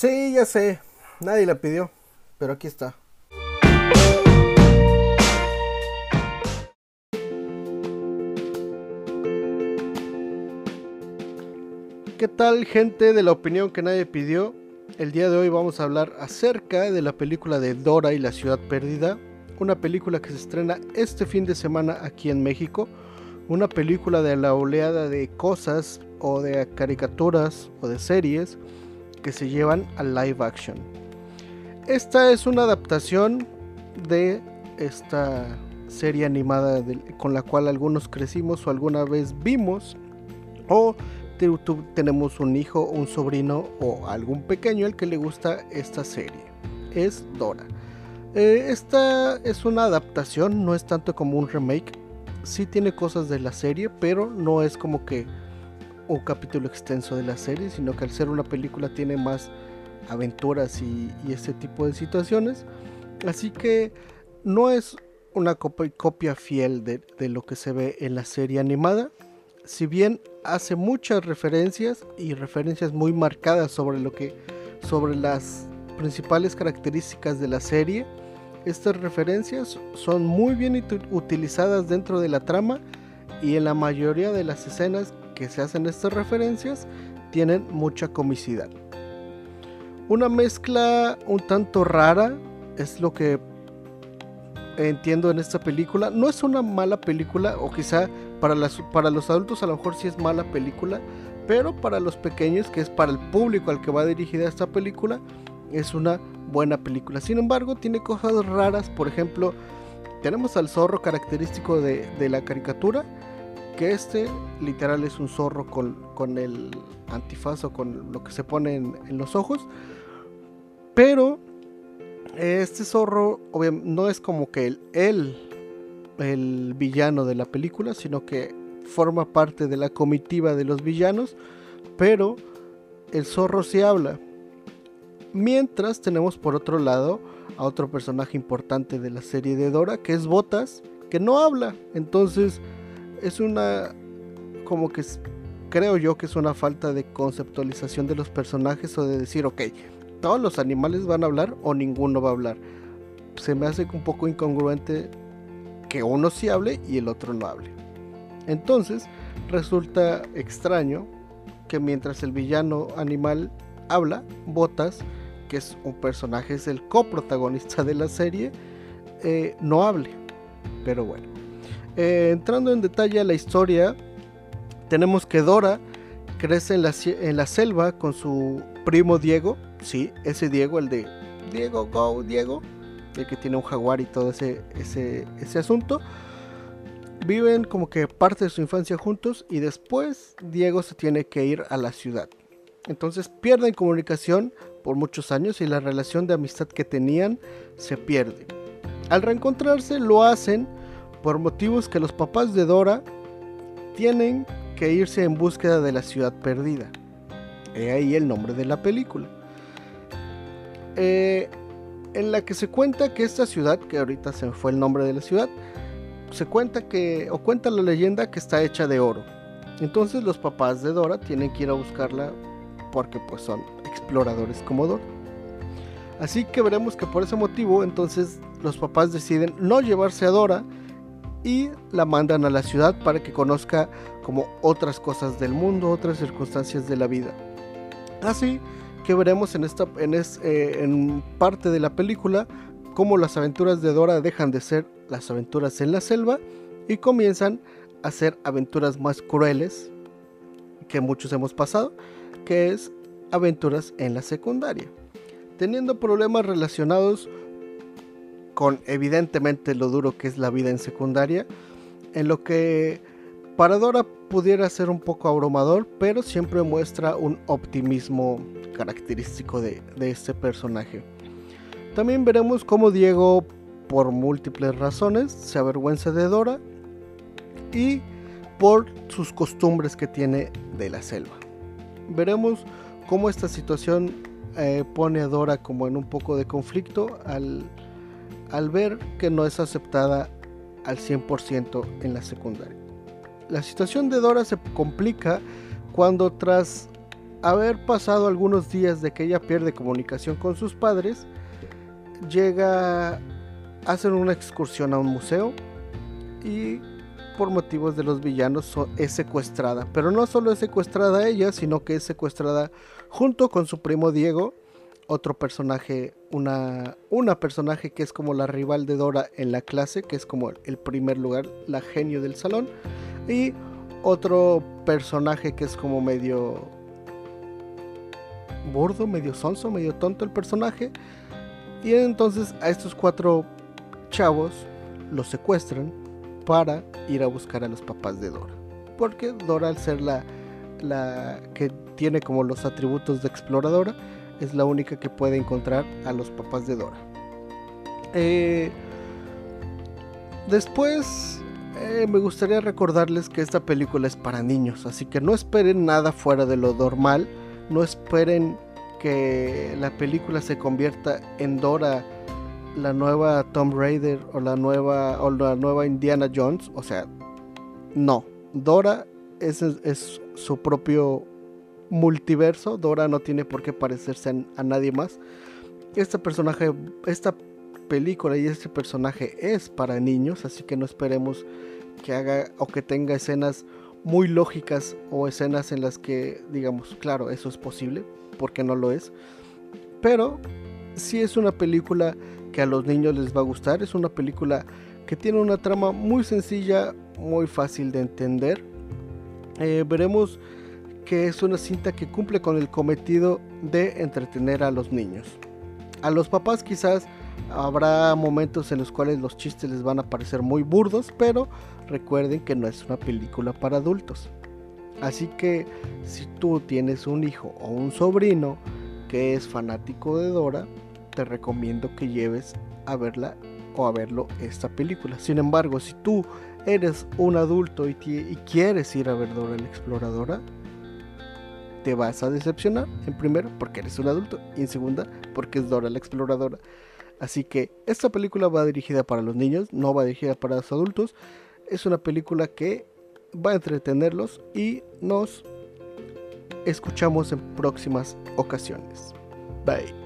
Sí, ya sé. Nadie la pidió, pero aquí está. ¿Qué tal gente de la opinión que nadie pidió? El día de hoy vamos a hablar acerca de la película de Dora y la ciudad perdida, una película que se estrena este fin de semana aquí en México, una película de la oleada de cosas o de caricaturas o de series que se llevan al live action. Esta es una adaptación de esta serie animada con la cual algunos crecimos o alguna vez vimos o tenemos un hijo, un sobrino o algún pequeño al que le gusta esta serie. Es Dora. Eh, esta es una adaptación, no es tanto como un remake. Sí tiene cosas de la serie, pero no es como que un capítulo extenso de la serie, sino que al ser una película tiene más aventuras y, ese tipo de situaciones. Así que no es una copia, fiel de lo que se ve en la serie animada, si bien hace muchas referencias y referencias muy marcadas sobre lo que sobre las principales características de la serie, estas referencias son muy bien utilizadas dentro de la trama y en la mayoría de las escenas que se hacen estas referencias tienen mucha comicidad. Una mezcla un tanto rara es lo que entiendo en esta película. No es una mala película o quizá para, para los adultos a lo mejor sí es mala película, pero para los pequeños, que es para el público al que va dirigida esta película, es una buena película. Sin embargo, tiene cosas raras, por ejemplo, tenemos al zorro característico de, la caricatura, que este literal es un zorro con, el antifaz o con lo que se pone en, los ojos, pero este zorro no es como que él el villano de la película, sino que forma parte de la comitiva de los villanos, pero el zorro sí habla. Mientras tenemos por otro lado a otro personaje importante de la serie de Dora, que es Botas, que no habla. Entonces es una, como que creo yo que es una falta de conceptualización de los personajes o de decir, ok, todos los animales van a hablar o ninguno va a hablar. Se me hace un poco incongruente que uno sí hable y el otro no hable. Entonces resulta extraño que mientras el villano animal habla, Botas, que es un personaje, es el coprotagonista de la serie, eh, no hable. Pero bueno, eh, entrando en detalle a la historia, tenemos que Dora crece en la, selva con su primo Diego, sí, ese Diego, el de Diego, go, Diego, el que tiene un jaguar y todo ese asunto. Viven como que parte de su infancia juntos y después Diego se tiene que ir a la ciudad. Entonces pierden comunicación por muchos años y la relación de amistad que tenían se pierde. Al reencontrarse lo hacen por motivos que los papás de Dora tienen que irse en búsqueda de la ciudad perdida. He ahí el nombre de la película. Eh, en la que se cuenta que esta ciudad, que ahorita se fue el nombre de la ciudad, se cuenta que, o cuenta la leyenda que está hecha de oro. Entonces los papás de Dora tienen que ir a buscarla porque pues son exploradores como Dora. Así que veremos que por ese motivo entonces los papás deciden no llevarse a Dora y la mandan a la ciudad para que conozca como otras cosas del mundo, otras circunstancias de la vida. Así que veremos en, esta, en, eh, en parte de la película cómo las aventuras de Dora dejan de ser las aventuras en la selva y comienzan a ser aventuras más crueles que muchos hemos pasado, que es aventuras en la secundaria, teniendo problemas relacionados con evidentemente lo duro que es la vida en secundaria, en lo que para Dora pudiera ser un poco abrumador, pero siempre muestra un optimismo característico de, este personaje. También veremos cómo Diego, por múltiples razones, se avergüenza de Dora y por sus costumbres que tiene de la selva. Veremos cómo esta situación eh, pone a Dora como en un poco de conflicto al, al ver que no es aceptada al 100% en la secundaria. La situación de Dora se complica cuando tras haber pasado algunos días de que ella pierde comunicación con sus padres, llega a hacer una excursión a un museo y por motivos de los villanos es secuestrada. Pero no solo es secuestrada ella, sino que es secuestrada junto con su primo Diego, otro personaje, una, una personaje que es como la rival de Dora en la clase, que es como el primer lugar, la genio del salón, y otro personaje que es como medio burdo, medio sonso, medio tonto el personaje. Y entonces a estos cuatro chavos los secuestran para ir a buscar a los papás de Dora. Porque Dora al ser la, la que tiene como los atributos de exploradora, es la única que puede encontrar a los papás de Dora. Eh, después eh, me gustaría recordarles que esta película es para niños, así que no esperen nada fuera de lo normal, no esperen que la película se convierta en Dora, la nueva Tomb Raider o la nueva o la nueva Indiana Jones, o sea, no, Dora es, es su propio multiverso. Dora no tiene por qué parecerse a, nadie más. Este personaje, esta película y este personaje es para niños, así que no esperemos que haga o que tenga escenas muy lógicas o escenas en las que digamos, claro, eso es posible, porque no lo es. Pero si es una película que a los niños les va a gustar, es una película que tiene una trama muy sencilla, muy fácil de entender. Eh, veremos que es una cinta que cumple con el cometido de entretener a los niños. A los papás quizás habrá momentos en los cuales los chistes les van a parecer muy burdos, pero recuerden que no es una película para adultos. Así que si tú tienes un hijo o un sobrino que es fanático de Dora, te recomiendo que lleves a verla o a verlo esta película. Sin embargo, si tú eres un adulto y, y quieres ir a ver Dora la Exploradora, te vas a decepcionar. En primero, porque eres un adulto. Y en segunda, porque es Dora la exploradora. Así que esta película va dirigida para los niños, no va dirigida para los adultos. Es una película que va a entretenerlos y nos escuchamos en próximas ocasiones. Bye.